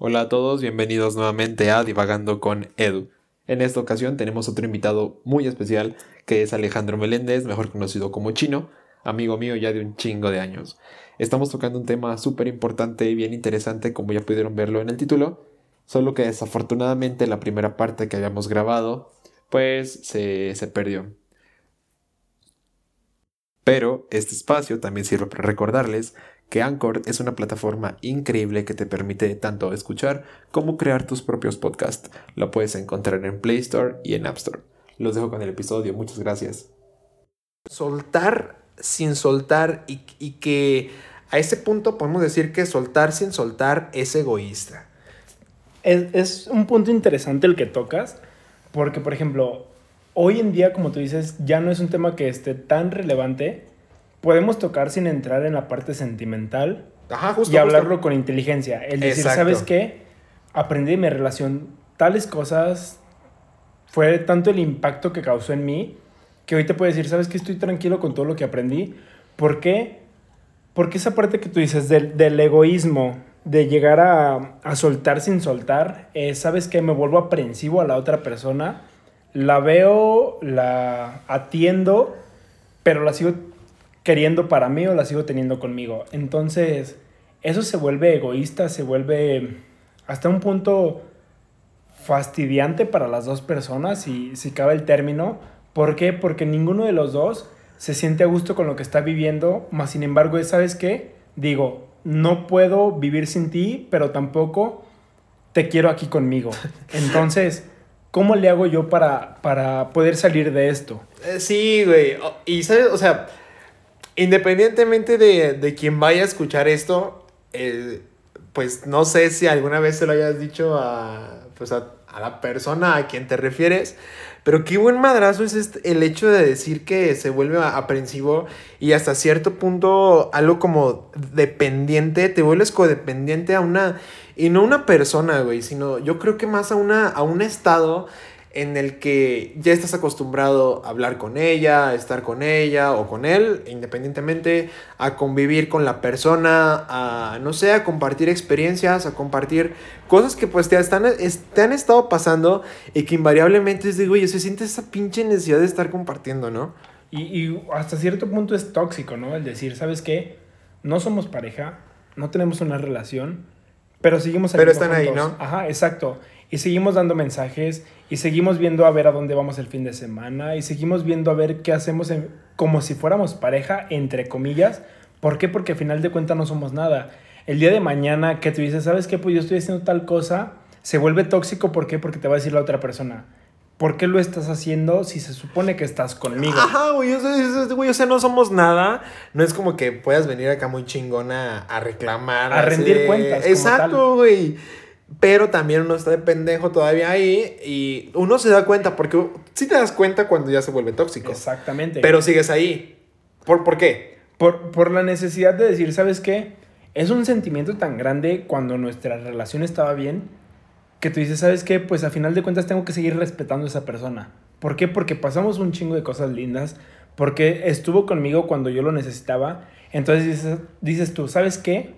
Hola a todos, bienvenidos nuevamente a Divagando con Edu. En esta ocasión tenemos otro invitado muy especial que es Alejandro Meléndez, mejor conocido como Chino, amigo mío ya de un chingo de años. Estamos tocando un tema súper importante y bien interesante como ya pudieron verlo en el título, solo que desafortunadamente la primera parte que habíamos grabado pues se, se perdió. Pero este espacio también sirve para recordarles que Anchor es una plataforma increíble que te permite tanto escuchar como crear tus propios podcasts. Lo puedes encontrar en Play Store y en App Store. Los dejo con el episodio, muchas gracias. Soltar sin soltar y, y que a ese punto podemos decir que soltar sin soltar es egoísta. Es, es, un punto interesante el que tocas, porque por ejemplo, hoy en día, como tú dices, ya no es un tema que esté tan relevante podemos tocar sin entrar en la parte sentimental Ajá, justo, y hablarlo con inteligencia. El decir, Exacto. ¿sabes qué? Aprendí de mi relación tales cosas, fue tanto el impacto que causó en mí, que hoy te puedo decir, ¿sabes qué? Estoy tranquilo con todo lo que aprendí. ¿Por qué? Porque esa parte que tú dices del, del egoísmo, de llegar a, a, soltar sin soltar, eh, ¿sabes qué? Me vuelvo aprensivo a la otra persona, la veo, la atiendo, pero la sigo queriendo para mí o la sigo teniendo conmigo. Entonces, eso se vuelve egoísta, se vuelve hasta un punto fastidiante para las dos personas, si, si cabe el término. ¿Por qué? Porque ninguno de los dos se siente a gusto con lo que está viviendo, más sin embargo, ¿sabes qué? Digo, no puedo vivir sin ti, pero tampoco te quiero aquí conmigo. Entonces, ¿cómo le hago yo para, para poder salir de esto? Eh, sí, güey. Y, ¿sabes? O sea, independientemente de, de quien vaya a escuchar esto, eh, pues no sé si alguna vez se lo hayas dicho a, pues a, a, la persona a quien te refieres, pero qué buen madrazo es este, el hecho de decir que se vuelve aprensivo y hasta cierto punto algo como dependiente, te vuelves codependiente a una, y no una persona, güey, sino yo creo que más a, una, a un estado en el que ya estás acostumbrado a hablar con ella, a estar con ella o con él, independientemente, a convivir con la persona, a, no sé, a compartir experiencias, a compartir cosas que pues te, están, te han estado pasando y que invariablemente es de, güey, se siente esa pinche necesidad de estar compartiendo, ¿no? Y, y hasta cierto punto es tóxico, ¿no? El decir, ¿sabes qué? No somos pareja, no tenemos una relación, pero seguimos Pero están juntos. ahí, ¿no? Ajá, exacto. Y seguimos dando mensajes y seguimos viendo a ver a dónde vamos el fin de semana y seguimos viendo a ver qué hacemos en, como si fuéramos pareja, entre comillas. ¿Por qué? Porque al final de cuentas no somos nada. El día de mañana que tú dices, ¿sabes qué? Pues yo estoy haciendo tal cosa, se vuelve tóxico. ¿Por qué? Porque te va a decir la otra persona. ¿Por qué lo estás haciendo si se supone que estás conmigo? Ajá, güey, güey, o sea, no somos nada. No es como que puedas venir acá muy chingona a reclamar. A rendir cuentas. Exacto, güey. Pero también uno está de pendejo todavía ahí y uno se da cuenta, porque sí te das cuenta cuando ya se vuelve tóxico. Exactamente. Pero sigues ahí. ¿Por, por qué? Por, por la necesidad de decir, ¿sabes qué? Es un sentimiento tan grande cuando nuestra relación estaba bien que tú dices, ¿sabes qué? Pues a final de cuentas tengo que seguir respetando a esa persona. ¿Por qué? Porque pasamos un chingo de cosas lindas, porque estuvo conmigo cuando yo lo necesitaba. Entonces dices, dices tú, ¿sabes qué?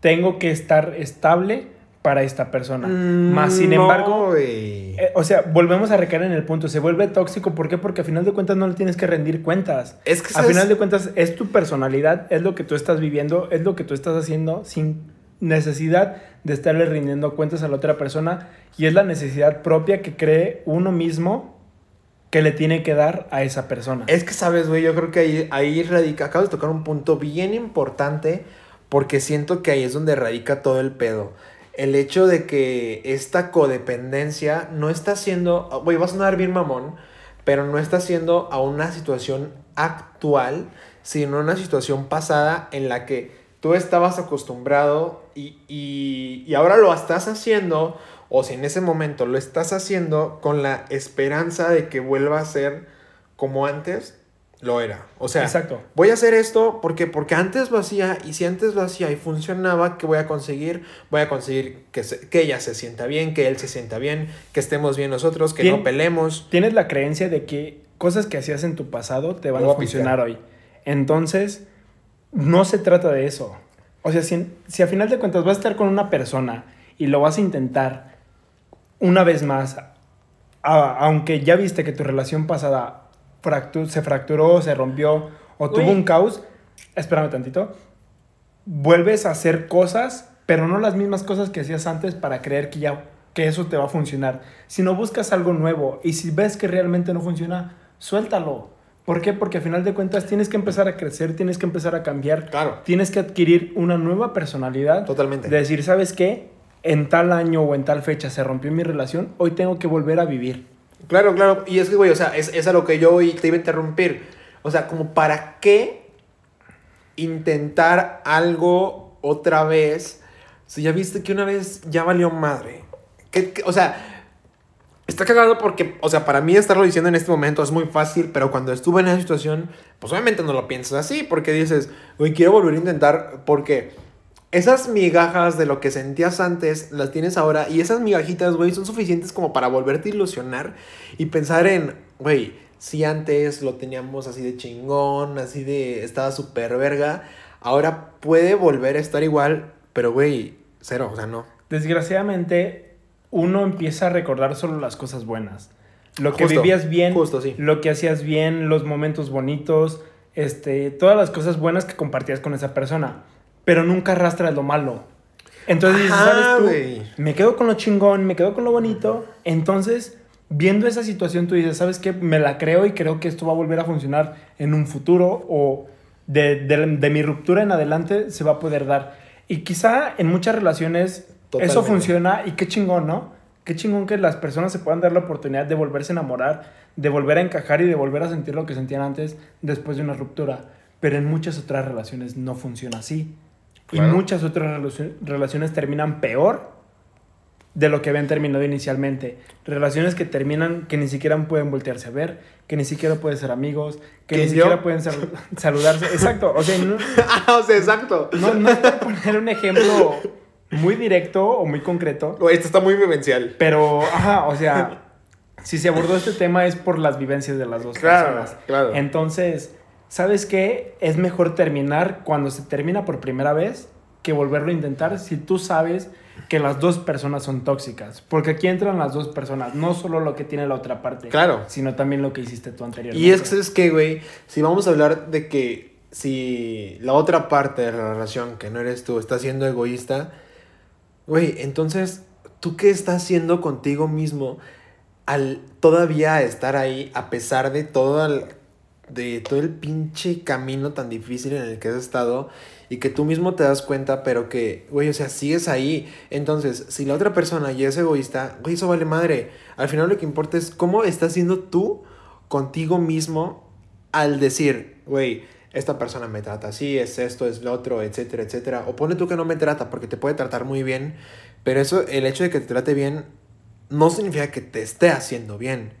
Tengo que estar estable para esta persona. Mm, Más sin embargo, no, eh, o sea, volvemos a recaer en el punto, se vuelve tóxico, ¿por qué? Porque a final de cuentas no le tienes que rendir cuentas. Es que a final de cuentas es tu personalidad, es lo que tú estás viviendo, es lo que tú estás haciendo sin necesidad de estarle rindiendo cuentas a la otra persona y es la necesidad propia que cree uno mismo que le tiene que dar a esa persona. Es que sabes, güey, yo creo que ahí, ahí radica, acabas de tocar un punto bien importante porque siento que ahí es donde radica todo el pedo el hecho de que esta codependencia no está siendo, güey, va a sonar bien mamón, pero no está siendo a una situación actual, sino una situación pasada en la que tú estabas acostumbrado y, y, y ahora lo estás haciendo, o si en ese momento lo estás haciendo con la esperanza de que vuelva a ser como antes, lo era. O sea, Exacto. voy a hacer esto porque, porque antes lo hacía y si antes lo hacía y funcionaba, ¿qué voy a conseguir? Voy a conseguir que, se, que ella se sienta bien, que él se sienta bien, que estemos bien nosotros, que no pelemos. Tienes la creencia de que cosas que hacías en tu pasado te van a funcionar hoy. Entonces, no se trata de eso. O sea, si, si a final de cuentas vas a estar con una persona y lo vas a intentar una vez más, a- aunque ya viste que tu relación pasada fractu- se fracturó, se rompió o tuvo Uy. un caos, espérame tantito, vuelves a hacer cosas, pero no las mismas cosas que hacías antes para creer que ya que eso te va a funcionar, sino buscas algo nuevo y si ves que realmente no funciona, suéltalo. ¿Por qué? Porque al final de cuentas tienes que empezar a crecer, tienes que empezar a cambiar, Claro. tienes que adquirir una nueva personalidad. Totalmente. De decir, ¿sabes qué? En tal año o en tal fecha se rompió mi relación, hoy tengo que volver a vivir. Claro, claro. Y es que, güey, o sea, es, es a lo que yo hoy te iba a interrumpir. O sea, como para qué intentar algo otra vez si ya viste que una vez ya valió madre. ¿Qué- o sea, está cagado porque, o sea, para mí estarlo diciendo en este momento es muy fácil, pero cuando estuve en esa situación, pues obviamente no lo piensas así, porque dices, güey, quiero volver a intentar, porque esas migajas de lo que sentías antes las tienes ahora y esas migajitas, güey, son suficientes como para volverte a ilusionar y pensar en, güey, si antes lo teníamos así de chingón, así de estaba súper verga, ahora puede volver a estar igual, pero güey, cero, o sea, no. Desgraciadamente, uno empieza a recordar solo las cosas buenas. Lo que Justo, vivías bien, justo, sí. lo que hacías bien, los momentos bonitos, este, todas las cosas buenas que compartías con esa persona. Pero nunca arrastras lo malo. Entonces dices, ¿sabes tú? Me quedo con lo chingón, me quedo con lo bonito. Entonces, viendo esa situación, tú dices, ¿sabes qué? Me la creo y creo que esto va a volver a funcionar en un futuro o de, de- de mi ruptura en adelante se va a poder dar. Y quizá en muchas relaciones eso funciona y qué chingón, ¿no? Qué chingón que las personas se puedan dar la oportunidad de volverse a enamorar, de volver a encajar y de volver a sentir lo que sentían antes después de una ruptura. Pero en muchas otras relaciones no funciona así. Claro. Y muchas otras relacio- relaciones terminan peor de lo que habían terminado inicialmente. Relaciones que terminan que ni siquiera pueden voltearse a ver, que ni siquiera pueden ser amigos, que ni ¿Quién, siquiera yo? pueden sal- saludarse. Exacto. O sea, no, Ah, o sea, exacto. no, no es por poner un ejemplo muy directo o muy concreto, esto está muy vivencial. pero, ajá, o sea, si se abordó este tema es por las vivencias de las dos Claro, personas. claro. Entonces, ¿sabes qué? Es mejor terminar cuando se termina por primera vez que volverlo a intentar si tú sabes que las dos personas son tóxicas. Porque aquí entran las dos personas, no solo lo que tiene la otra parte, Claro. sino también lo que hiciste tú anteriormente. Y es que, ¿sabes qué, güey? Si vamos a hablar de que si la otra parte de la relación, que no eres tú, está siendo egoísta, güey, entonces, ¿tú qué estás haciendo contigo mismo al todavía estar ahí a pesar de todo el, de todo el pinche camino tan difícil en el que has estado y que tú mismo te das cuenta, pero que, güey, o sea, sigues ahí. Entonces, si la otra persona ya es egoísta, güey, eso vale madre. Al final lo que importa es cómo estás siendo tú contigo mismo al decir, güey, esta persona me trata así, es esto, es lo otro, etcétera, etcétera. O pone tú que no me trata porque te puede tratar muy bien, pero eso, el hecho de que te trate bien, no significa que te esté haciendo bien,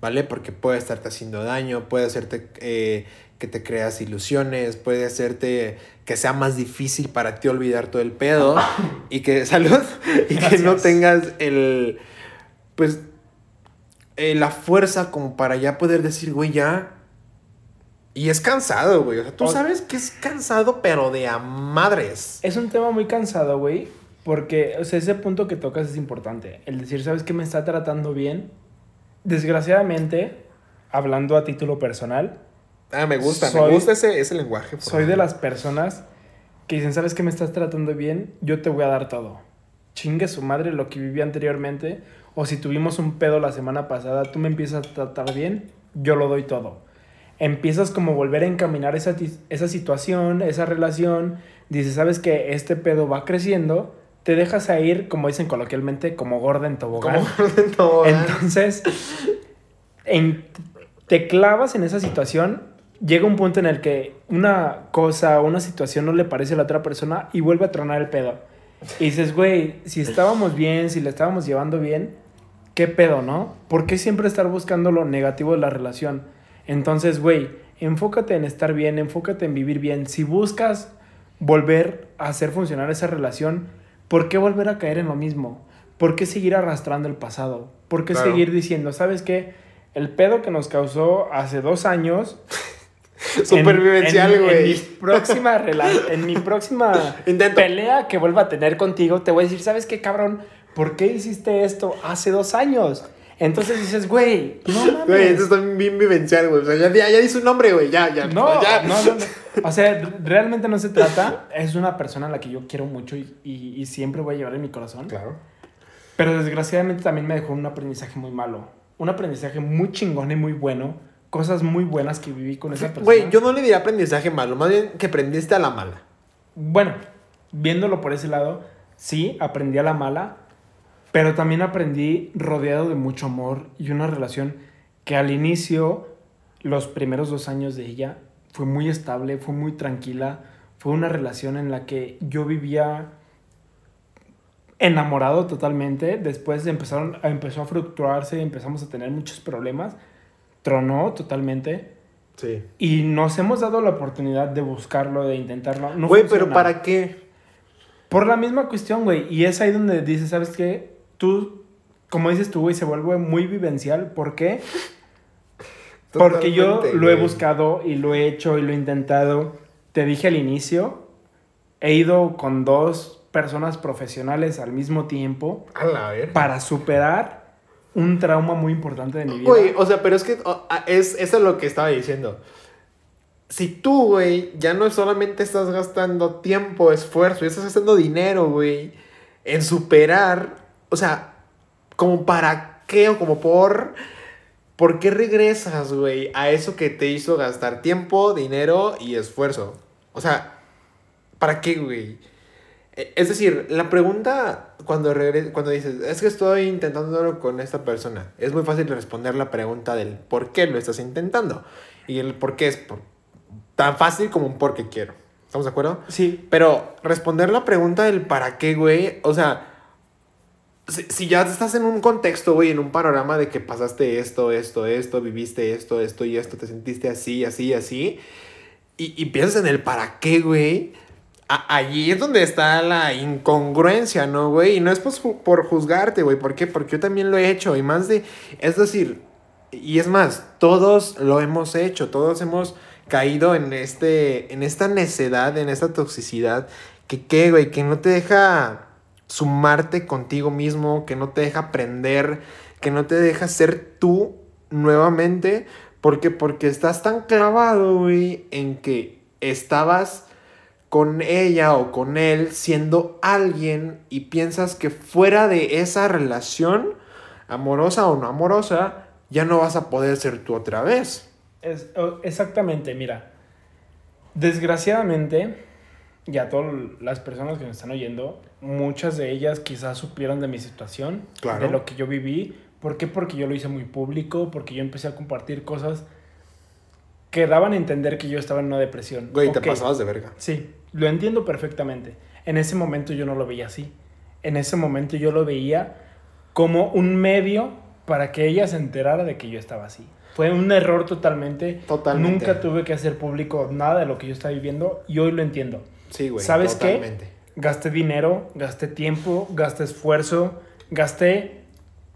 ¿vale? Porque puede estarte haciendo daño, puede hacerte eh, que te creas ilusiones, puede hacerte que sea más difícil para ti olvidar todo el pedo y que salud y que no tengas el pues eh, la fuerza como para ya poder decir, güey, ya y es cansado, güey. O sea, tú sabes que es cansado, pero de a madres. Es un tema muy cansado, güey, porque, o sea, ese punto que tocas es importante. El decir, ¿sabes qué me está tratando bien? Desgraciadamente, hablando a título personal, Ah, me gusta, Soy- me gusta ese, ese lenguaje. soy de las personas que dicen, ¿sabes qué me estás tratando bien? Yo te voy a dar todo. Chingue su madre lo que viví anteriormente. O si tuvimos un pedo la semana pasada, tú me empiezas a tratar bien, yo lo doy todo. Empiezas como volver a encaminar esa, esa situación, esa relación. Dices, ¿sabes que Este pedo va creciendo. Te dejas a ir, como dicen coloquialmente, como gorda en tobogán. Como todo, ¿eh? Entonces, en- te clavas en esa situación, llega un punto en el que una cosa o una situación no le parece a la otra persona y vuelve a tronar el pedo. Y dices, güey, si estábamos bien, si le estábamos llevando bien, ¿qué pedo, no? ¿Por qué siempre estar buscando lo negativo de la relación? Entonces, güey, enfócate en estar bien, enfócate en vivir bien. Si buscas volver a hacer funcionar esa relación, ¿por qué volver a caer en lo mismo? ¿Por qué seguir arrastrando el pasado? ¿Por qué Claro. seguir diciendo, sabes qué? El pedo que nos causó hace dos años Supervivencial, en- mi güey. próxima, en mi próxima Intento. pelea que vuelva a tener contigo, te voy a decir, ¿sabes qué, cabrón? ¿Por qué hiciste esto hace dos años? Entonces dices, güey, no mames. Güey, esto está bien vivencial, güey. O sea, ya, ya, ya dice un nombre, güey. Ya, ya. No, ya. no, no, no. O sea, realmente no se trata. Es una persona a la que yo quiero mucho y, y- y siempre voy a llevar en mi corazón. Claro. Pero desgraciadamente también me dejó un aprendizaje muy malo. Un aprendizaje muy chingón y muy bueno. Cosas muy buenas que viví con esa persona. Güey, yo no le diría aprendizaje malo. Más bien que aprendiste a la mala. Bueno, viéndolo por ese lado, sí, aprendí a la mala. Pero también aprendí rodeado de mucho amor y una relación que al inicio, los primeros dos años de ella, fue muy estable, fue muy tranquila. Fue una relación en la que yo vivía enamorado totalmente. Después empezaron, empezó a fluctuarse, empezamos a tener muchos problemas. Tronó totalmente. Sí. Y nos hemos dado la oportunidad de buscarlo, de intentarlo. No Güey, pero. ¿para qué? Por la misma cuestión, güey. Y es ahí donde dices, ¿sabes qué? Tú, como dices tú, güey, se vuelve muy vivencial. ¿Por qué? Porque yo lo he buscado y lo he hecho y lo he intentado. Te dije al inicio, he ido con dos personas profesionales al mismo tiempo A la para superar un trauma muy importante de mi vida. Güey, o sea, pero es que es, eso es lo que estaba diciendo. Si tú, güey, ya no solamente estás gastando tiempo, esfuerzo, ya estás gastando dinero, güey, en superar, o sea, como para qué o como por... ¿Por qué regresas, güey, a eso que te hizo gastar tiempo, dinero y esfuerzo? O sea, ¿para qué, güey? Eh, Es decir, la pregunta cuando, regre- cuando dices, es que estoy intentándolo con esta persona, es muy fácil responder la pregunta del por qué lo estás intentando. Y el por qué es por- tan fácil como un por qué quiero. ¿Estamos de acuerdo? Sí, Pero responder la pregunta del para qué, güey, o sea, si, si ya estás en un contexto, güey, en un panorama de que pasaste esto, esto, esto, viviste esto, esto y esto, te sentiste así, así, así, y, y piensas en el para qué, güey, allí es donde está la incongruencia, ¿no, güey? Y no es ju- por juzgarte, güey, ¿por qué? Porque yo también lo he hecho, y más de, es decir, y es más, todos lo hemos hecho, todos hemos caído en, este, en esta necedad, en esta toxicidad, que qué, güey, que no te deja sumarte contigo mismo, que no te deja aprender, que no te deja ser tú nuevamente. ¿Por qué? Porque estás tan clavado, güey, en que estabas con ella o con él siendo alguien y piensas que fuera de esa relación, amorosa o no amorosa, ya no vas a poder ser tú otra vez. Es- o- exactamente, mira. Desgraciadamente, ya todas las personas que me están oyendo, muchas de ellas quizás supieron de mi situación, Claro. de lo que yo viví. ¿Por qué? Porque yo lo hice muy público, porque yo empecé a compartir cosas que daban a entender que yo estaba en una depresión. Güey, te Ok, pasabas de verga. Sí, lo entiendo perfectamente. En ese momento yo no lo veía así. En ese momento yo lo veía como un medio para que ella se enterara de que yo estaba así. Fue un error totalmente. Totalmente. Nunca tuve que hacer público nada de lo que yo estaba viviendo y hoy lo entiendo. Sí, güey. ¿Sabes qué? totalmente. Gasté dinero, gasté tiempo, gasté esfuerzo, gasté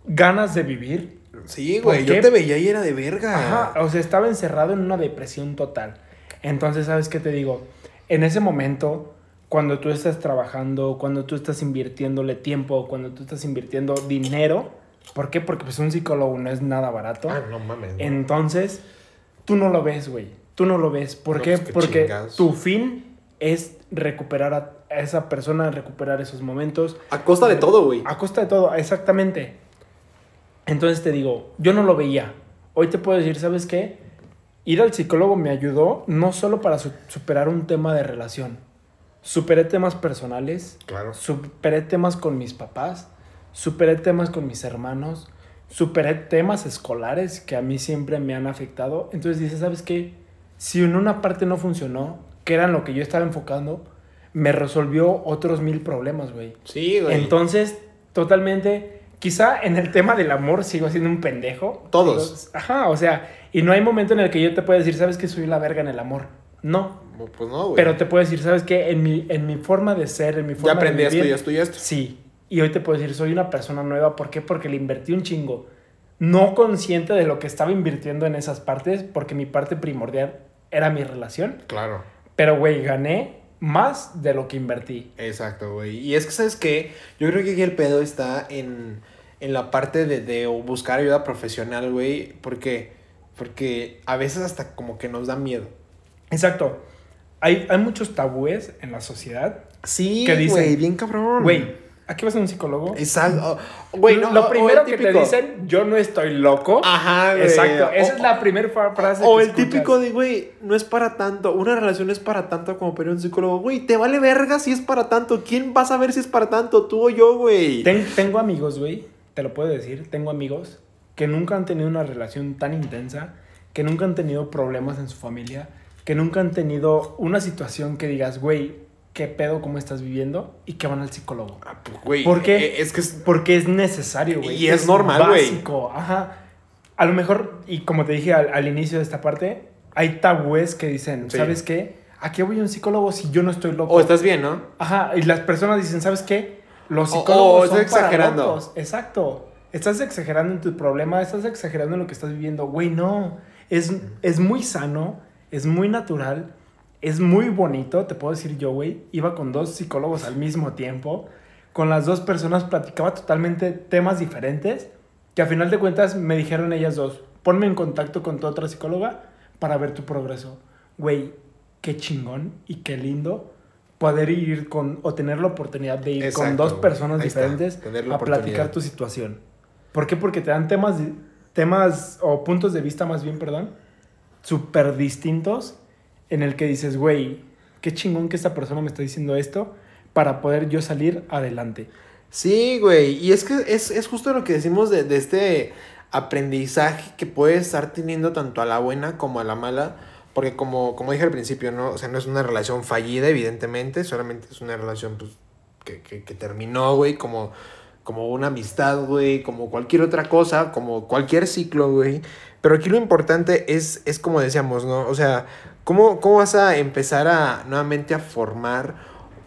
ganas de vivir. Sí, ¿Por güey. Yo qué? te veía y era de verga. Ajá, o sea, estaba encerrado en una depresión total. Entonces, ¿sabes qué te digo? En ese momento, cuando tú estás trabajando, cuando tú estás invirtiéndole tiempo, cuando tú estás invirtiendo dinero, ¿por qué? Porque pues un psicólogo no es nada barato. Ah, no mames. Entonces, tú no lo ves, güey. Tú no lo ves. ¿Por No, qué? pues, qué Porque chingados. tu fin es recuperar a esa persona, recuperar esos momentos. A costa de todo, güey. A costa de todo, exactamente. Entonces te digo, yo no lo veía. Hoy te puedo decir, ¿sabes qué? Ir al psicólogo me ayudó no solo para su- superar un tema de relación. Superé temas personales, Claro. superé temas con mis papás, superé temas con mis hermanos, superé temas escolares que a mí siempre me han afectado. Entonces dices, ¿sabes qué? Si en una parte no funcionó, que era en lo que yo estaba enfocando, me resolvió otros mil problemas, güey. Sí, güey. Entonces, totalmente, quizá en el tema del amor sigo siendo un pendejo. Todos. Ajá, o sea, y no hay momento en el que yo te pueda decir, ¿sabes que soy la verga en el amor? No. Pues no, güey. Pero te puedo decir, ¿sabes qué? En mi, en mi forma de ser, en mi ya forma aprendí de esto vivir, y esto y esto. Sí. Y hoy te puedo decir, soy una persona nueva. ¿Por qué? Porque le invertí un chingo. No consciente de lo que estaba invirtiendo en esas partes, porque mi parte primordial era mi relación. Claro. Pero, güey, gané más de lo que invertí. Exacto, güey. Y es que, ¿sabes qué? Yo creo que aquí el pedo está en, en la parte de, de buscar ayuda profesional, güey. Porque, porque a veces hasta como que nos da miedo. Exacto. Hay, hay muchos tabúes en la sociedad. Sí, ¿Qué dicen? güey, bien cabrón. Güey, ¿aquí vas a un psicólogo? Exacto. Güey, no, lo o- o primero que te dicen, yo no estoy loco. Ajá, güey. Exacto. Esa O- es la primera frase. O que el escuchas. típico de, güey, no es para tanto. Una relación es para tanto como para un psicólogo. Güey, te vale verga si es para tanto. ¿Quién va a saber si es para tanto? Tú o yo, güey. Ten- tengo amigos, güey, te lo puedo decir, tengo amigos que nunca han tenido una relación tan intensa, que nunca han tenido problemas en su familia, que nunca han tenido una situación que digas, güey, ¿qué pedo cómo estás viviendo? Y que van al psicólogo. Ah, pues, eh, Es que es. Porque es necesario, güey. Y es normal, güey. básico, ajá. A lo mejor, y como te dije al, al inicio de esta parte, hay tabúes que dicen, Sí. ¿sabes qué? ¿A qué voy a un psicólogo si yo no estoy loco? O estás bien, ¿no? Ajá, y las personas dicen, ¿sabes qué? Los psicólogos o son estás para exagerando. locos. Exacto. Estás exagerando en tu problema, estás exagerando en lo que estás viviendo. Güey, no. Es, es muy sano, es muy natural, es muy bonito, te puedo decir yo, güey. Iba con dos psicólogos al mismo tiempo. Con las dos personas platicaba totalmente temas diferentes. Que a final de cuentas me dijeron ellas dos, ponme en contacto con tu otra psicóloga para ver tu progreso. Güey, qué chingón y qué lindo poder ir con o tener la oportunidad de ir con dos personas está, diferentes a platicar tu situación. ¿Por qué? Porque te dan temas, temas o puntos de vista más bien, perdón, súper distintos en el que dices, güey, qué chingón que esta persona me está diciendo esto para poder yo salir adelante. Sí, güey. Y es que es, es justo lo que decimos de, de este aprendizaje que puede estar teniendo tanto a la buena como a la mala. Porque como, como dije al principio, ¿no? O sea, no es una relación fallida, evidentemente. Solamente es una relación, pues, que, que, que terminó, güey, como, como una amistad, güey, como cualquier otra cosa, como cualquier ciclo, güey. Pero aquí lo importante es, es como decíamos, ¿no? O sea, ¿cómo, ¿cómo vas a empezar a nuevamente a formar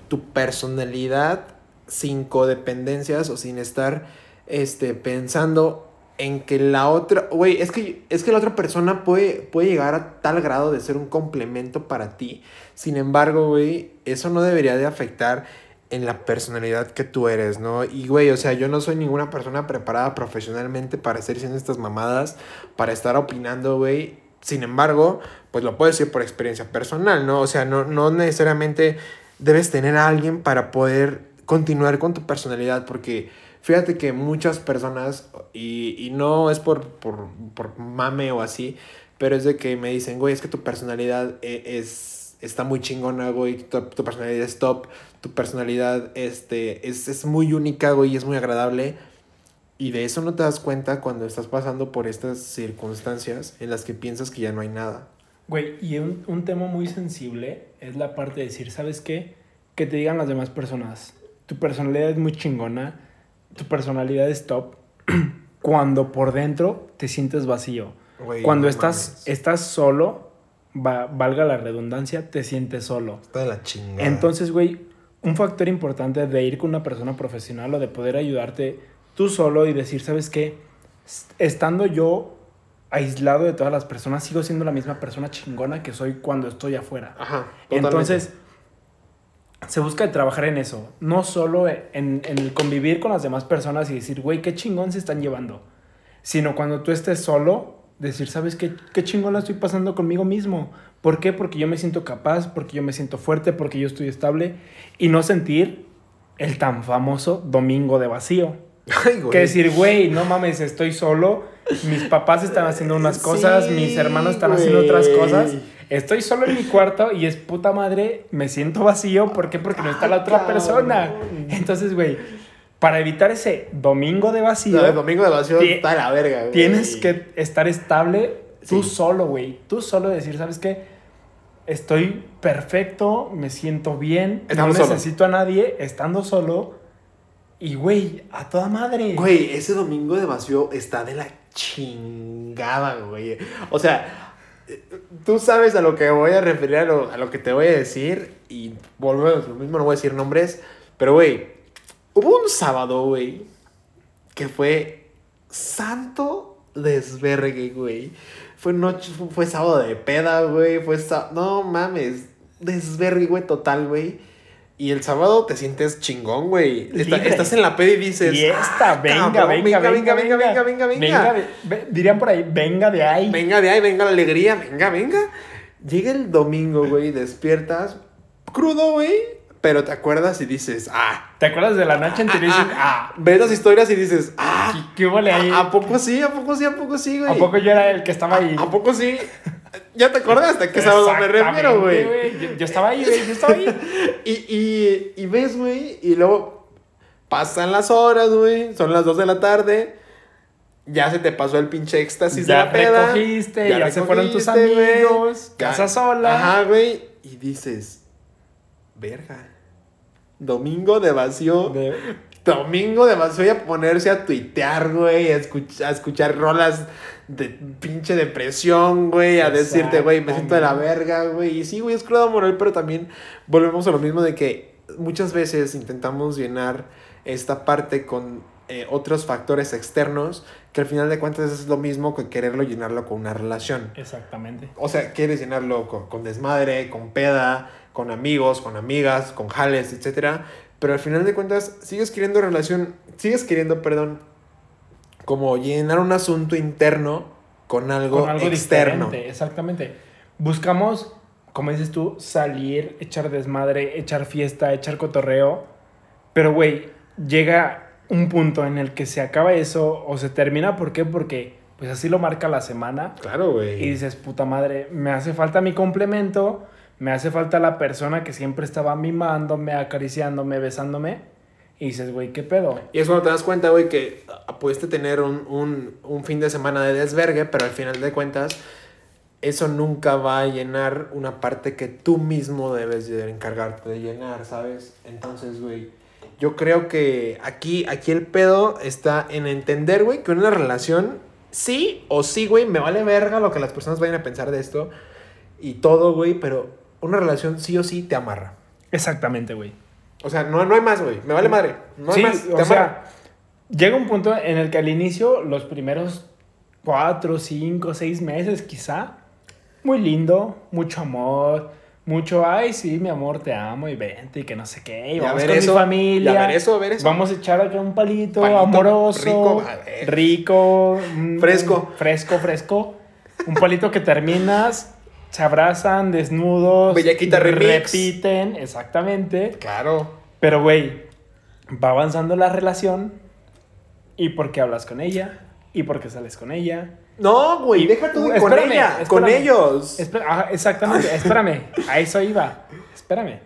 tu personalidad sin codependencias o sin estar este, pensando en que la otra, güey, es que, es que la otra persona puede, puede llegar a tal grado de ser un complemento para ti. Sin embargo, güey, eso no debería de afectar en la personalidad que tú eres, ¿no? Y, güey, o sea, yo no soy ninguna persona preparada profesionalmente para estar diciendo estas mamadas, para estar opinando, güey. Sin embargo, pues lo puedo decir por experiencia personal, ¿no? O sea, no, no necesariamente debes tener a alguien para poder continuar con tu personalidad, porque fíjate que muchas personas, y, y no es por, por, por mame o así, pero es de que me dicen, güey, es que tu personalidad e- es, está muy chingona, güey, tu, tu personalidad es top, tu personalidad este, es, es muy única, güey, y es muy agradable. Y de eso no te das cuenta cuando estás pasando por estas circunstancias en las que piensas que ya no hay nada. Güey, y un, un tema muy sensible es la parte de decir, ¿sabes qué? Que te digan las demás personas, tu personalidad es muy chingona, tu personalidad es top, cuando por dentro te sientes vacío. Güey, cuando no estás, mames. estás solo, va- valga la redundancia, te sientes solo. Está de la chingada. Entonces, güey, un factor importante de ir con una persona profesional o de poder ayudarte tú solo y decir, ¿sabes qué? Estando yo aislado de todas las personas, sigo siendo la misma persona chingona que soy cuando estoy afuera. Ajá. Entonces, se busca trabajar en eso, no solo en, en el convivir con las demás personas y decir, güey, qué chingón se están llevando, sino cuando tú estés solo, decir, ¿sabes qué, qué chingón la estoy pasando conmigo mismo? ¿Por qué? Porque yo me siento capaz, porque yo me siento fuerte, porque yo estoy estable y no sentir el tan famoso domingo de vacío. Ay. Que decir, güey, no mames, estoy solo, mis papás están haciendo unas cosas, Sí, mis hermanos están haciendo otras cosas. Estoy solo en mi cuarto y es puta madre, me siento vacío. ¿Por qué? Porque no está la otra Ah, persona. Entonces, güey, para evitar ese domingo de vacío, No, el domingo de vacío está de la verga, güey. tienes que estar estable tú Sí. solo, güey. Tú solo decir, ¿sabes qué? Estoy perfecto, me siento bien, Estando no solo. necesito a nadie, estando solo. Y, güey, a toda madre. Güey, ese domingo de vacío está de la chingada, güey. O sea, tú sabes a lo que voy a referir, a lo, a lo que te voy a decir. Y volvemos a lo mismo, no voy a decir nombres. Pero, güey, hubo un sábado, güey, que fue santo desvergue, güey. fue noche, fue, sábado de peda, güey, fue sá- no mames, desvergue, güey, total, güey. Y el sábado te sientes chingón, güey. Está- estás en la peda y dices, Fiesta, "Ah, venga, cabrón, venga, venga, venga, venga, venga, venga, venga. ve- dirían por ahí, venga de ahí. Venga de ahí, venga la alegría, venga, venga. Llega el domingo, güey, despiertas crudo, güey, pero te acuerdas y dices, ah. ¿Te acuerdas de la noche anterior? y dices, ah, ah, ves las historias y dices, ah. ¿qué, qué huele ahí? ¿A, a poco sí? ¿A poco sí? ¿A poco sí, güey? ¿A poco yo era el que estaba ahí? ¿A poco sí? ¿Ya te acordaste qué sábado me refiero, güey? Yo, yo estaba ahí, güey, yo estaba ahí. Y, y, y ves, güey, y luego pasan las horas, güey, son las 2 de la tarde, ya se te pasó el pinche éxtasis de ya la peda. recogiste, ya, se fueron tus amigos, Ya- casa sola. Ajá, güey, y dices, verga, domingo de vacío. De- Domingo de vacío y a ponerse a tuitear, güey, a, escuch- a escuchar rolas de pinche depresión, güey, a decirte, güey, me siento de la verga, güey. Y sí, güey, es crudo moral, pero también volvemos a lo mismo de que muchas veces intentamos llenar esta parte con eh, otros factores externos que al final de cuentas es lo mismo que quererlo llenarlo con una relación. Exactamente. O sea, quieres llenarlo con, con desmadre, con peda, con amigos, con amigas, con jales, etcétera. Pero al final de cuentas, sigues queriendo relación, sigues queriendo, perdón, como llenar un asunto interno con algo, Con algo externo. exactamente. Buscamos, como dices tú, salir, echar desmadre, echar fiesta, echar cotorreo. Pero, güey, llega un punto en el que se acaba eso o se termina. ¿Por qué? Porque, pues así lo marca la semana. Claro, güey. Y dices, puta madre, me hace falta mi complemento, me hace falta la persona que siempre estaba mimándome, acariciándome, besándome. Y dices, güey, ¿qué pedo? Y es cuando te das cuenta, güey, que ah, pudiste tener un, un, un fin de semana de desvergue, pero al final de cuentas, eso nunca va a llenar una parte que tú mismo debes de encargarte de llenar, ¿sabes? Entonces, güey, yo creo que aquí, aquí el pedo está en entender, güey, que una relación, sí o sí, güey, me vale verga lo que las personas vayan a pensar de esto y todo, güey, pero una relación sí o sí te amarra. Exactamente, güey. O sea, no, no hay más, güey. Me vale madre. No hay sí, más. Te o amarra. sea, llega un punto en el que al inicio, los primeros cuatro, cinco, seis meses quizá, muy lindo, mucho amor, mucho, ay, sí, mi amor, te amo y vente y que no sé qué, y Y a vamos ver con eso, mi familia. y a ver eso, a ver eso. Vamos a echar acá un palito, Palito amoroso, rico, a ver. rico, mm, Fresco. fresco, fresco. Un palito que terminas, se abrazan desnudos, Bellaquita remix. repiten, exactamente. Claro. Pero, güey, va avanzando la relación y porque hablas con ella y porque sales con ella. No, güey, deja tú Uh, con espérame, ella, con ellos. Ajá, exactamente, espérame, a eso iba. Espérame.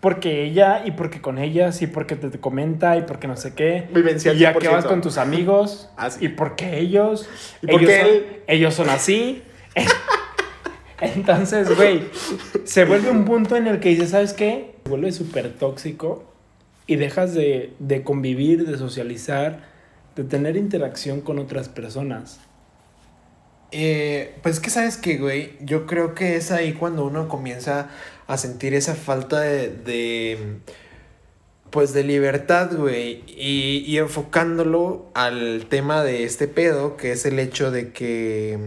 Porque ella y porque con ellas y porque te, te comenta y porque no sé qué. Vivencial Y ya que 100%. vas con tus amigos Ah, sí. y porque ellos. Y porque ellos, son, él- ellos son así. Entonces, güey, se vuelve un punto en el que dices, ¿sabes qué? Se vuelve súper tóxico y dejas de, de convivir, de socializar, de tener interacción con otras personas. Eh, pues que sabes que, güey, yo creo que es ahí cuando uno comienza a sentir esa falta de, de pues de libertad, güey, y, y enfocándolo al tema de este pedo, que es el hecho de que,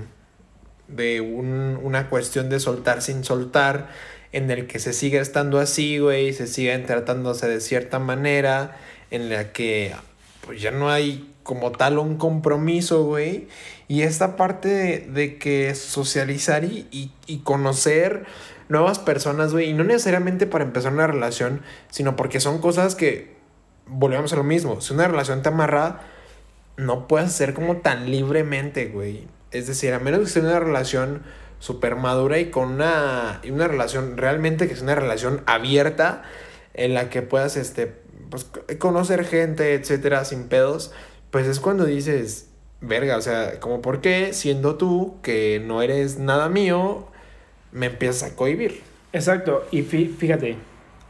de un- una cuestión de soltar sin soltar, en el que se siga estando así, güey, se sigan tratándose de cierta manera, en la que pues ya no hay como tal un compromiso, güey. Y esta parte de, que socializar y, y, y conocer nuevas personas, güey. Y no necesariamente para empezar una relación, sino porque son cosas que volvemos a lo mismo. Si una relación te amarra, no puedes ser como tan libremente, güey. Es decir, a menos que sea una relación súper madura y con una, y una relación realmente que sea una relación abierta en la que puedas, este, pues, conocer gente, etcétera, sin pedos, pues es cuando dices, verga, o sea, como por qué siendo tú, que no eres nada mío, me empiezas a cohibir. Exacto, y fí- fíjate,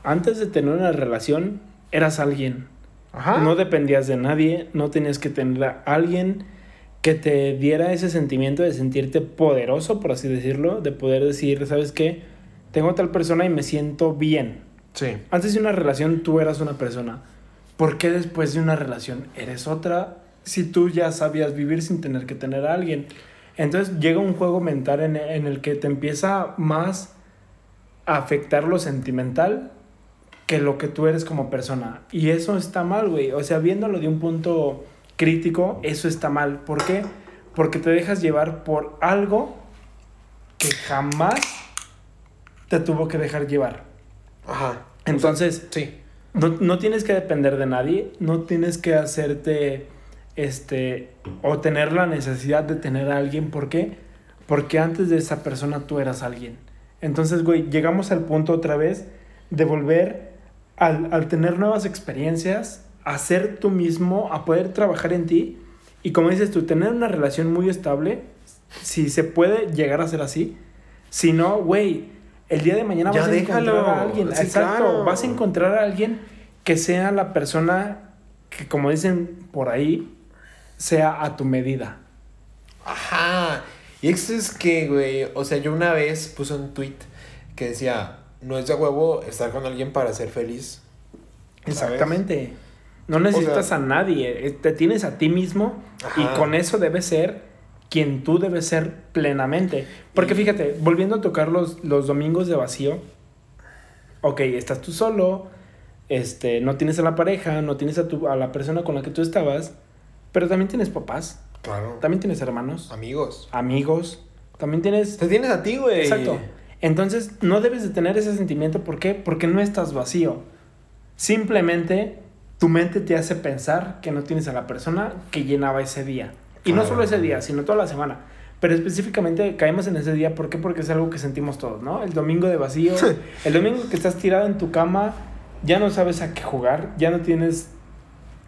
antes de tener una relación, eras alguien. Ajá. No dependías de nadie, no tenías que tener a alguien que te diera ese sentimiento de sentirte poderoso, por así decirlo, de poder decir, ¿sabes qué? Tengo a tal persona y me siento bien. Sí. Antes de una relación tú eras una persona. ¿Por qué después de una relación eres otra si tú ya sabías vivir sin tener que tener a alguien? Entonces llega un juego mental en, en el que te empieza más a afectar lo sentimental que lo que tú eres como persona. Y eso está mal, güey. O sea, viéndolo de un punto crítico, eso está mal. ¿Por qué? Porque te dejas llevar por algo que jamás te tuvo que dejar llevar. Ajá. Entonces, Sí. no, no tienes que depender de nadie, no tienes que hacerte, este, o tener la necesidad de tener a alguien. ¿Por qué? Porque antes de esa persona tú eras alguien. Entonces, güey, llegamos al punto otra vez de volver al, al tener nuevas experiencias, a ser tú mismo, a poder trabajar en ti. Y como dices tú, tener una relación muy estable, si se puede llegar a ser así. Si no, güey, el día de mañana Ya vas a déjalo. encontrar a alguien. Sí, Exacto, claro. vas a encontrar a alguien que sea la persona que, como dicen por ahí, sea a tu medida. Ajá. Y eso es que, güey, o sea, yo una vez puse un tweet que decía, no es de huevo estar con alguien para ser feliz. ¿sabes? Exactamente. No necesitas sea- a nadie, eh, te tienes a ti mismo y con eso debes ser quien tú debes ser plenamente. Porque Y- fíjate, volviendo a tocar los, los domingos de vacío, ok, estás tú solo, este, no tienes a la pareja, no tienes a, tu, a la persona con la que tú estabas, pero también tienes papás, Claro. también tienes hermanos, Amigos. amigos, también tienes... Te tienes a ti, güey. Exacto. Entonces, no debes de tener ese sentimiento. ¿Por qué? Porque no estás vacío. Simplemente tu mente te hace pensar que no tienes a la persona que llenaba ese día. Y no Claro. solo ese día, sino toda la semana. Pero específicamente caemos en ese día. ¿Por qué? Porque es algo que sentimos todos, ¿no? El domingo de vacío. el domingo que estás tirado en tu cama, ya no sabes a qué jugar, ya no tienes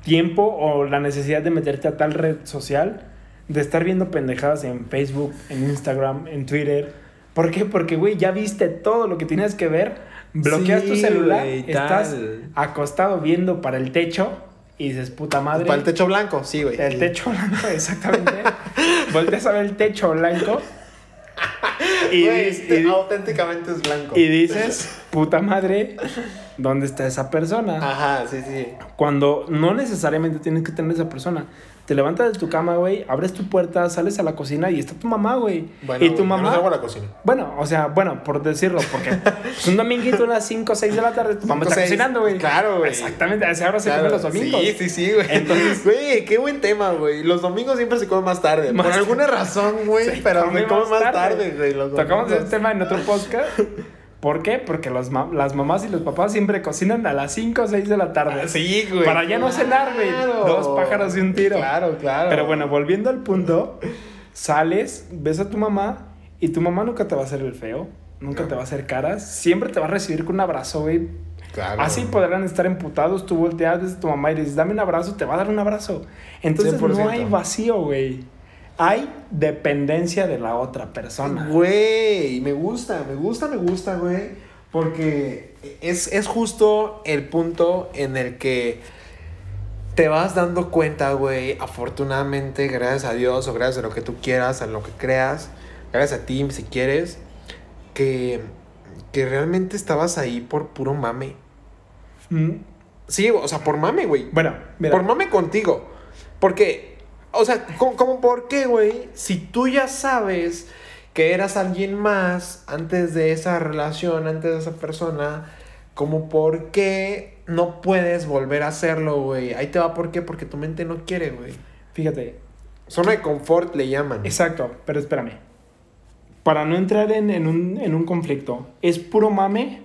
tiempo o la necesidad de meterte a tal red social, de estar viendo pendejadas en Facebook, en Instagram, en Twitter. ¿Por qué? Porque, güey, ya viste todo lo que tienes que ver, bloqueas tu celular, güey, estás tal. acostado viendo para el techo y dices, puta madre. Para el techo blanco, sí, güey. El techo blanco, exactamente. Volteas a ver el techo blanco y, dices- este y auténticamente es blanco. y dices, puta madre, ¿dónde está esa persona? Ajá, sí, sí. Cuando no necesariamente tienes que tener esa persona. Te levantas de tu cama, güey, abres tu puerta, sales a la cocina y está tu mamá, güey. Bueno, y tu yo mamá. no salgo a la cocina. Bueno, o sea, bueno, por decirlo, porque es un dominguito a las 5 o 6 de la tarde, tu mamá Cinco, está seis. cocinando, güey. Claro, güey. Exactamente, así ahora se comen los domingos. Sí, sí, sí, güey. Entonces- güey, qué buen tema, güey. Los domingos siempre se comen más tarde. Más Por alguna razón, güey, pero come se come más tarde. güey. Tocamos ese tema en otro podcast. ¿Por qué? Porque los ma- las mamás y los papás siempre cocinan a las 5 o 6 de la tarde. Ah, Sí, güey. Para ya no cenar, güey. Dos pájaros de un tiro. Claro, claro. Pero bueno, volviendo al punto, sales, ves a tu mamá y tu mamá nunca te va a hacer el feo, nunca No. te va a hacer caras, siempre te va a recibir con un abrazo, güey. Claro. Así podrán estar emputados, tú volteas a tu mamá y dices, dame un abrazo, te va a dar un abrazo. Entonces no 100%. hay vacío, güey. Hay dependencia de la otra persona. Güey, me gusta, me gusta, me gusta, güey. Porque es, es justo el punto en el que te vas dando cuenta, güey, afortunadamente, gracias a Dios o gracias a lo que tú quieras, a lo que creas, gracias a ti si quieres, que, que realmente estabas ahí por puro mame. Mm, Sí, o sea, por mame, güey. Bueno, mira, Por mame contigo. Porque, o sea, ¿cómo, cómo por qué, güey? Si tú ya sabes que eras alguien más antes de esa relación, antes de esa persona, como por qué no puedes volver a hacerlo, güey? Ahí te va por qué, porque tu mente no quiere, güey. fíjate, Zona de confort le llaman. exacto, pero espérame. Para no entrar en, en un, en un conflicto, es puro mame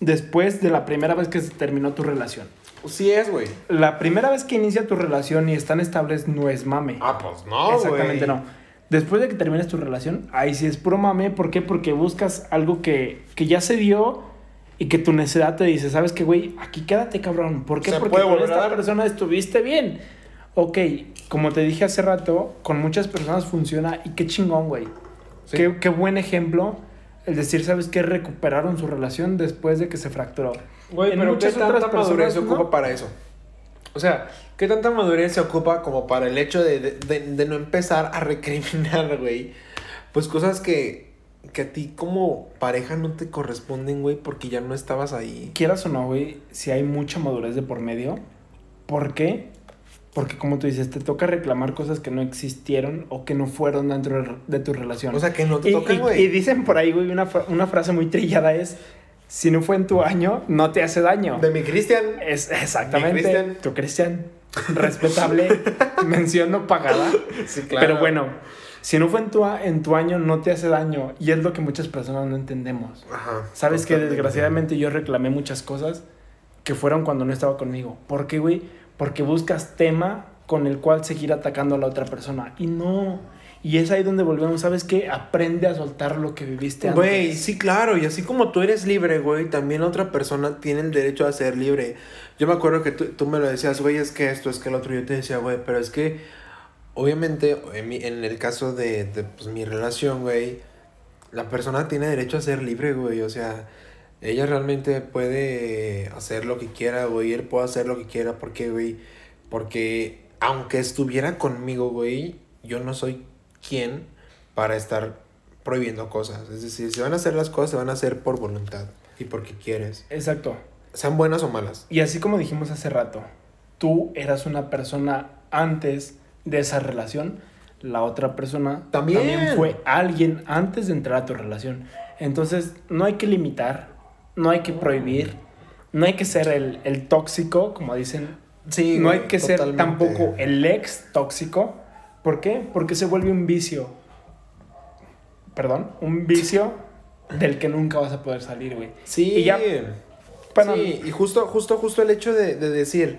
después de la primera vez que se terminó tu relación. Sí es, güey. La primera vez que inicia tu relación y están estables no es mame. Ah, pues no, güey. Exactamente no. Después de que termines tu relación, ahí sí es puro mame. ¿Por qué? Porque buscas algo que, que ya se dio y que tu necesidad te dice, ¿sabes qué, güey? Aquí quédate, cabrón. ¿Por qué? Se Porque puede con esta persona estuviste bien. Ok, como te dije hace rato, con muchas personas funciona y qué chingón, güey. Sí. Qué, qué buen ejemplo el decir, ¿sabes qué? Recuperaron su relación después de que se fracturó. Güey, En pero ¿qué tanta otras madurez se personas, ocupa ¿no? para eso? O sea, ¿qué tanta madurez se ocupa como para el hecho de, de- de- de no empezar a recriminar, güey? Pues cosas que, que a ti como pareja no te corresponden, güey, porque ya no estabas ahí. quieras o no, güey, si hay mucha madurez de por medio, ¿por qué? Porque como tú dices, te toca reclamar cosas que no existieron o que no fueron dentro de- tu relación. O sea, que no te y, tocan, y- güey. y dicen por ahí, güey, una, una frase muy trillada es, si no fue en tu año, no te hace daño. De mi Cristian. Es exactamente. Cristian. Tu Cristian. Respetable. mención no pagada. Sí, claro. Pero bueno, si no fue en tu, en tu año, no te hace daño. Y es lo que muchas personas no entendemos. Ajá. Sabes que desgraciadamente yo reclamé muchas cosas que fueron cuando no estaba conmigo. ¿Por qué, güey? Porque buscas tema con el cual seguir atacando a la otra persona. Y no. Y es ahí donde volvemos, ¿sabes qué? Aprende a soltar lo que viviste antes. Güey, sí, claro, y así como tú eres libre, güey, también otra persona tiene el derecho a ser libre. Yo me acuerdo que tú, tú me lo decías, güey, es que esto, es que el otro, yo te decía, güey, pero es que, obviamente, en, mi- en el caso de, de pues, mi relación, güey, la persona tiene derecho a ser libre, güey, o sea, ella realmente puede hacer lo que quiera, güey, él puede hacer lo que quiera, porque, güey, porque aunque estuviera conmigo, güey, yo no soy quien para estar prohibiendo cosas. Es decir, si van a hacer las cosas, se van a hacer por voluntad y porque quieres. Exacto. Sean buenas o malas. Y así como dijimos hace rato, tú eras una persona antes de esa relación, la otra persona También. fue alguien antes de entrar a tu relación. Entonces, no hay que limitar, no hay que prohibir, no hay que ser el, el tóxico, como dicen. Sí, no hay que ser totalmente. tampoco el ex tóxico. ¿Por qué? Porque se vuelve un vicio. Perdón, un vicio del que nunca vas a poder salir, güey. Sí. Y ya- Bueno, sí, y justo, justo, justo el hecho de, de decir,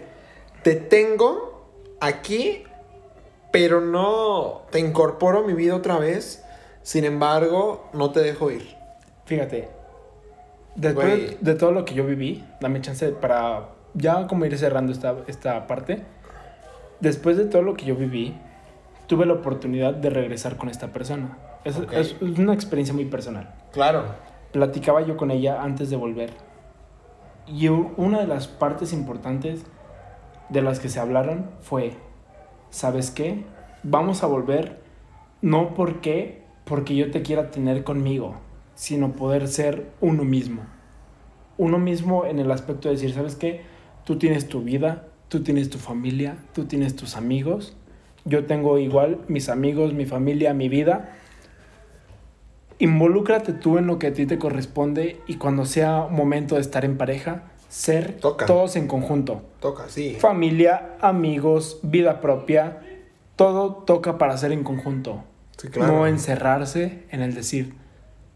te tengo aquí, pero no te incorporo a mi vida otra vez. Sin embargo, no te dejo ir. Fíjate, después de todo lo que yo viví, dame chance para ya como ir cerrando esta, esta parte. Después de todo lo que yo viví, tuve la oportunidad de regresar con esta persona. Es, es una experiencia muy personal. Claro. Platicaba yo con ella antes de volver. Y una de las partes importantes de las que se hablaron fue, ¿sabes qué? Vamos a volver no porque porque yo te quiera tener conmigo, sino poder ser uno mismo. Uno mismo en el aspecto de decir, ¿sabes qué? Tú tienes tu vida, tú tienes tu familia, tú tienes tus amigos. Yo tengo igual mis amigos, mi familia, mi vida. Involúcrate tú en lo que a ti te corresponde y cuando sea momento de estar en pareja, ser Toca. todos en conjunto. Toca, sí. Familia, amigos, vida propia, todo toca para ser en conjunto. Sí, claro. No encerrarse en el decir,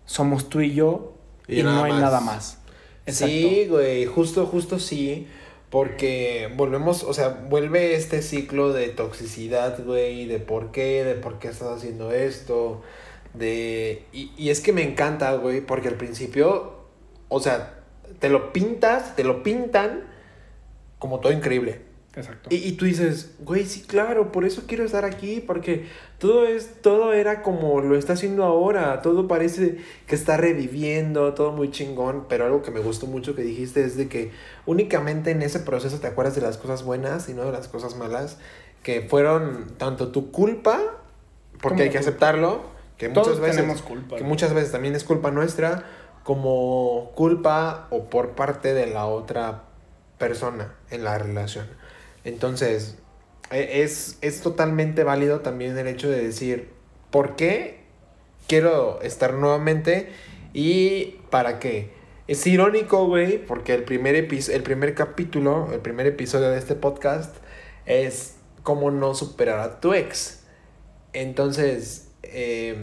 somos tú y yo y, Y no hay nada más. Exacto. Sí, güey, justo, justo sí. Porque volvemos, o sea, vuelve este ciclo de toxicidad, güey, de por qué, de por qué estás haciendo esto, de... Y, y es que me encanta, güey, porque al principio, o sea, te lo pintas, te lo pintan como todo increíble. Exacto. Y, y tú dices, güey, sí, claro, por eso quiero estar aquí, porque todo es, todo era como lo está haciendo ahora, todo parece que está reviviendo, todo muy chingón, pero algo que me gustó mucho que dijiste es de que únicamente en ese proceso te acuerdas de las cosas buenas y no de las cosas malas, que fueron tanto tu culpa, porque hay que aceptarlo, que Todos muchas veces tenemos culpa. que güey. muchas veces también es culpa nuestra, como culpa o por parte de la otra persona en la relación. Entonces, e- es, es totalmente válido también el hecho de decir, ¿por qué quiero estar nuevamente y para qué? Es irónico, güey, porque el primer, el primer capítulo, el primer episodio de este podcast es cómo no superar a tu ex. Entonces, eh,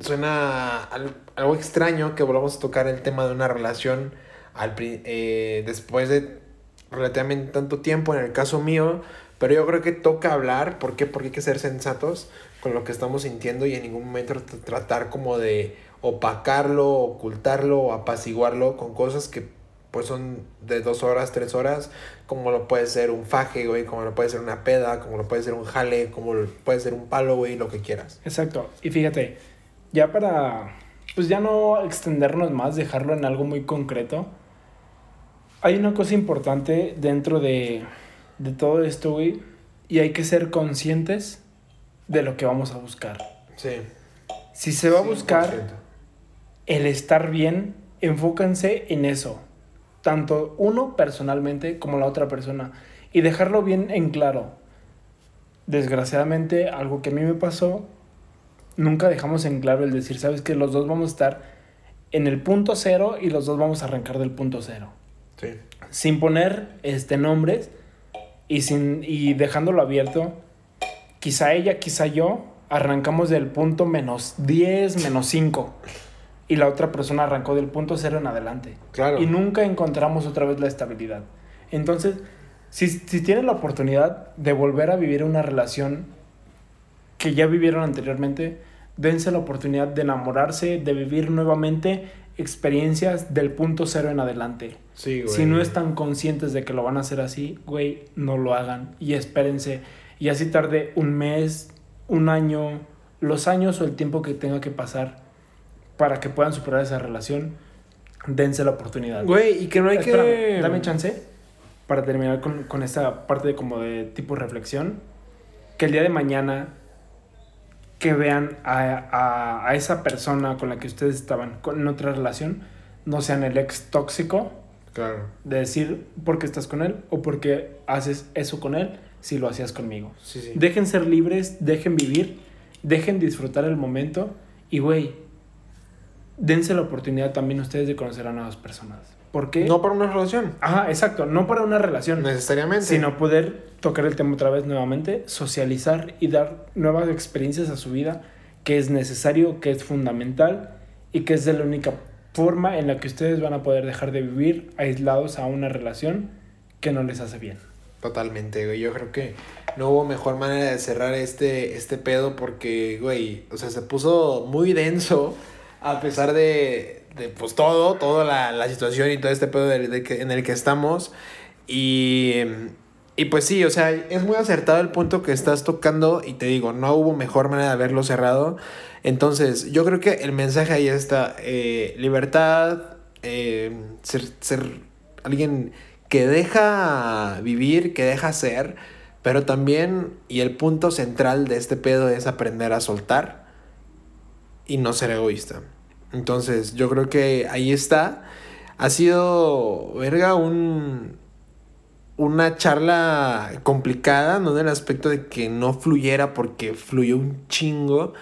suena al- algo extraño que volvamos a tocar el tema de una relación al, eh, después de relativamente tanto tiempo, en el caso mío, pero yo creo que toca hablar, ¿por qué? Porque hay que ser sensatos con lo que estamos sintiendo y en ningún momento tr- tratar como de opacarlo, ocultarlo o apaciguarlo con cosas que pues son de dos horas, tres horas, como lo puede ser un faje, güey, como lo puede ser una peda, como lo puede ser un jale, como lo puede ser un palo, güey, lo que quieras. Exacto. Y fíjate, ya para, pues ya no extendernos más, dejarlo en algo muy concreto. Hay una cosa importante dentro de, de todo esto, güey, y hay que ser conscientes de lo que vamos a buscar. Sí. Si se va a 100%. buscar el estar bien, enfóquense en eso. Tanto uno personalmente como la otra persona. Y dejarlo bien en claro. desgraciadamente, algo que a mí me pasó, nunca dejamos en claro el decir, sabes que los dos vamos a estar en el punto cero y los dos vamos a arrancar del punto cero. Sí. Sin poner este, nombres y, sin, y dejándolo abierto, quizá ella, quizá yo, arrancamos del punto menos 10, menos 5. Y la otra persona arrancó del punto cero en adelante. Claro. Y nunca encontramos otra vez la estabilidad. Entonces, si, si tienen la oportunidad de volver a vivir una relación que ya vivieron anteriormente, dense la oportunidad de enamorarse, de vivir nuevamente experiencias del punto cero en adelante. Sí, güey. Si no están conscientes de que lo van a hacer así, güey, no lo hagan y espérense. Y así tarde un mes, un año, los años o el tiempo que tenga que pasar para que puedan superar esa relación, dense la oportunidad. Güey, y que no hay Espérame, que. dame chance para terminar con, con esta parte de como de tipo reflexión. Que el día de mañana que vean a, a, a esa persona con la que ustedes estaban con, en otra relación, no sean el ex tóxico Claro. de decir por qué estás con él o por qué haces eso con él si lo hacías conmigo. Sí, sí. Dejen ser libres, dejen vivir, dejen disfrutar el momento y, güey, dense la oportunidad también ustedes de conocer a nuevas personas. ¿Por qué? No para una relación. Ajá, exacto, no para una relación, Necesariamente. sino poder tocar el tema otra vez nuevamente, socializar y dar nuevas experiencias a su vida, que es necesario, que es fundamental y que es de la única forma en la que ustedes van a poder dejar de vivir aislados a una relación que no les hace bien. Totalmente, güey. Yo creo que no hubo mejor manera de cerrar este, este pedo porque, güey, o sea, se puso muy denso a pesar de, de pues todo, toda la, la situación y todo este pedo de- de que- en el que estamos. Y, y pues sí, o sea, es muy acertado el punto que estás tocando y te digo, no hubo mejor manera de haberlo cerrado. Entonces, yo creo que el mensaje ahí está, eh, libertad, eh, ser, ser alguien que deja vivir, que deja ser, pero también, y el punto central de este pedo es aprender a soltar y no ser egoísta. Entonces, yo creo que ahí está. Ha sido, verga, un, una charla complicada, no en el aspecto de que no fluyera porque fluyó un chingo,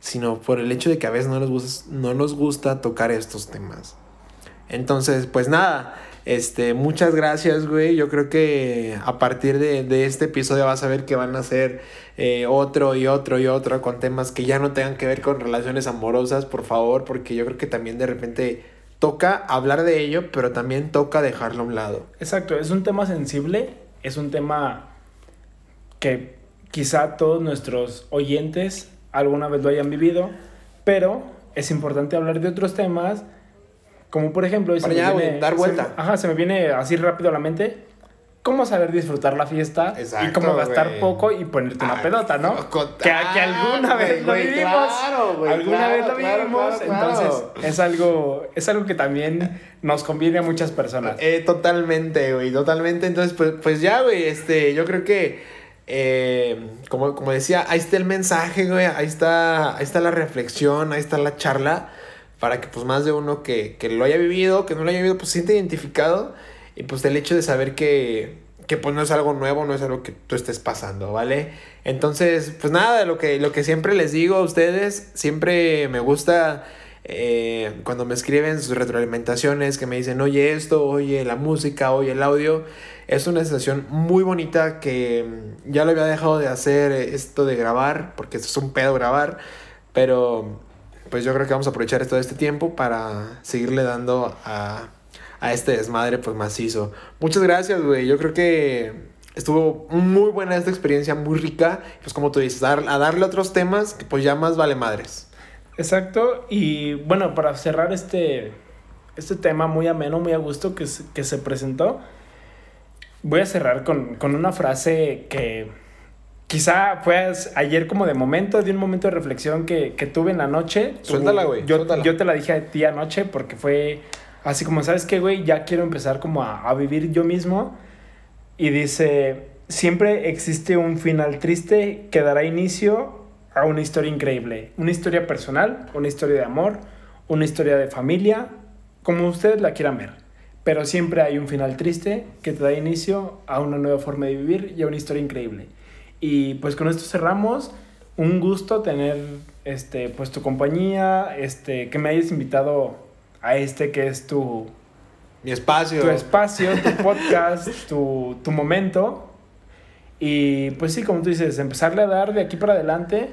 sino por el hecho de que a veces no nos gusta, no nos gusta tocar estos temas. Entonces, pues nada, este, muchas gracias, güey. Yo creo que a partir de, de este episodio vas a ver que van a ser eh, otro y otro y otro con temas que ya no tengan que ver con relaciones amorosas, por favor, porque yo creo que también de repente toca hablar de ello, pero también toca dejarlo a un lado. Exacto, es un tema sensible, es un tema que quizá todos nuestros oyentes alguna vez lo hayan vivido, pero es importante hablar de otros temas, como por ejemplo... Para ya, viene- dar vuelta. ajá, se me viene así rápido a la mente. ¿Cómo saber disfrutar la fiesta y Exacto, cómo gastar poco y ponerte una Ah, pedota, ¿no? Que, que alguna vez lo vivimos. claro, güey, alguna claro, vez lo claro, vivimos. Entonces, es algo, es algo que también nos conviene a muchas personas. Eh, totalmente, güey, totalmente. Entonces, pues, pues ya, güey, este, yo creo que, eh, como, como decía, ahí está el mensaje, güey, ahí está, ahí está la reflexión, ahí está la charla, para que pues más de uno que, que lo haya vivido, que no lo haya vivido, pues se siente identificado. Y pues el hecho de saber que, que pues no es algo nuevo, no es algo que tú estés pasando, ¿vale? Entonces, pues nada, lo que, lo que siempre les digo a ustedes, siempre me gusta eh, cuando me escriben sus retroalimentaciones, que me dicen, oye esto, oye la música, oye el audio, es una sensación muy bonita que mm, ya lo había dejado de hacer eh, esto de grabar, porque es un pedo grabar, pero pues yo creo que vamos a aprovechar todo este tiempo para seguirle dando a, a este desmadre pues macizo. Muchas gracias, güey, yo creo que estuvo muy buena esta experiencia, muy rica, pues como tú dices, dar- a darle otros temas que pues ya más vale madres. Exacto, y bueno, para cerrar este, este tema muy ameno, muy a gusto que, se- que se presentó, voy a cerrar con, con una frase que quizá fue ayer como de momento, de un momento de reflexión que, que tuve en la noche. Suéltala, güey, yo te la dije a ti anoche porque fue así como, ¿sabes qué, güey? Ya quiero empezar como a, a vivir yo mismo. Y dice, siempre existe un final triste que dará inicio a una historia increíble. Una historia personal, una historia de amor, una historia de familia, como ustedes la quieran ver. Pero siempre hay un final triste que te da inicio a una nueva forma de vivir y a una historia increíble. Y pues con esto cerramos. Un gusto tener este, pues tu compañía, este, que me hayas invitado a este que es tu, Mi espacio. tu espacio, tu podcast, tu, tu momento. Y pues sí, como tú dices, empezarle a dar de aquí para adelante,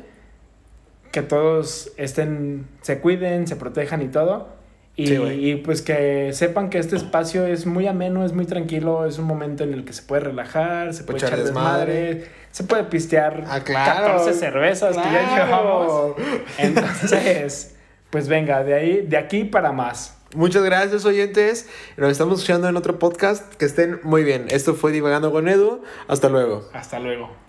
que todos estén, se cuiden, se protejan y todo. Y, Sí, y, pues que sepan que este espacio es muy ameno, es muy tranquilo, es un momento en el que se puede relajar, se puede Echar echar desmadre. desmadre, se puede pistear Ah, claro. 14 cervezas que ya Claro. llevamos. Entonces, pues venga, de ahí, de aquí para más. Muchas gracias, oyentes. Nos estamos escuchando en otro podcast. Que estén muy bien. Esto fue Divagando con Edu. Hasta luego. Hasta luego.